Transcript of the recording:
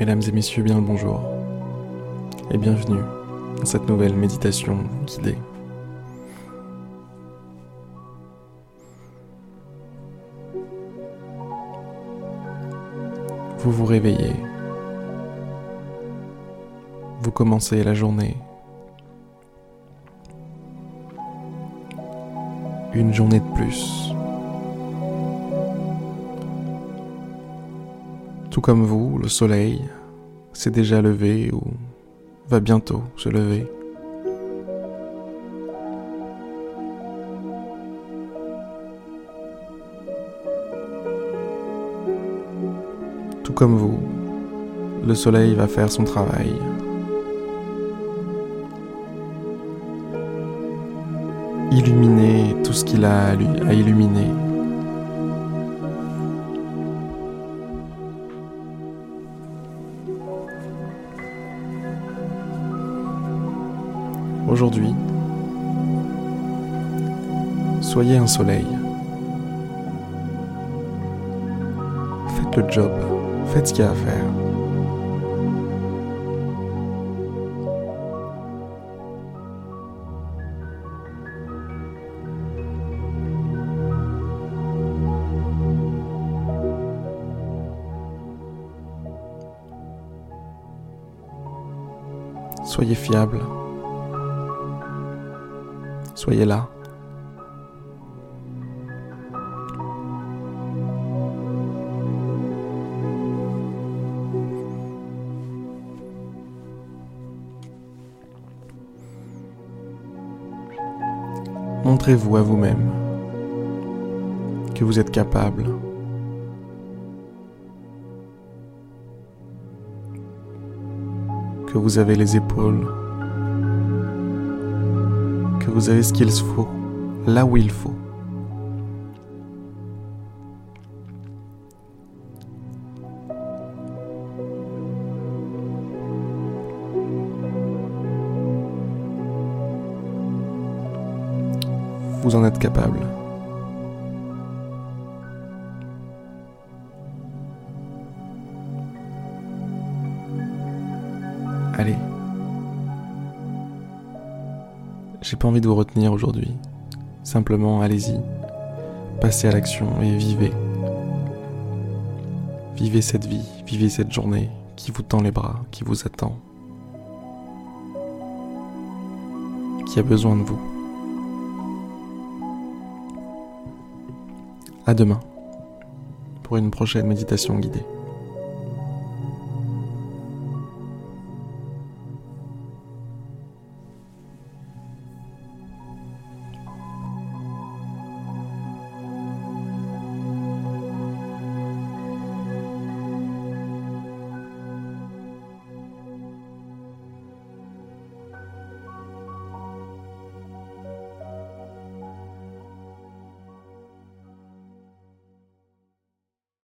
Mesdames et messieurs, bien le bonjour et bienvenue dans cette nouvelle méditation guidée. Vous vous réveillez, vous commencez la journée, une journée de plus. Tout comme vous, le soleil s'est déjà levé ou va bientôt se lever. Tout comme vous, le soleil va faire son travail. Illuminer tout ce qu'il a à illuminer. Aujourd'hui, soyez un soleil. Faites le job, faites ce qu'il y a à faire. Soyez fiable. Soyez là. Montrez-vous à vous-même que vous êtes capable que vous avez les épaules vous avez ce qu'il faut, là où il faut. Vous en êtes capable. Allez. J'ai pas envie de vous retenir aujourd'hui. Simplement, allez-y. Passez à l'action et vivez. Vivez cette vie, vivez cette journée qui vous tend les bras, qui vous attend, qui a besoin de vous. À demain pour une prochaine méditation guidée.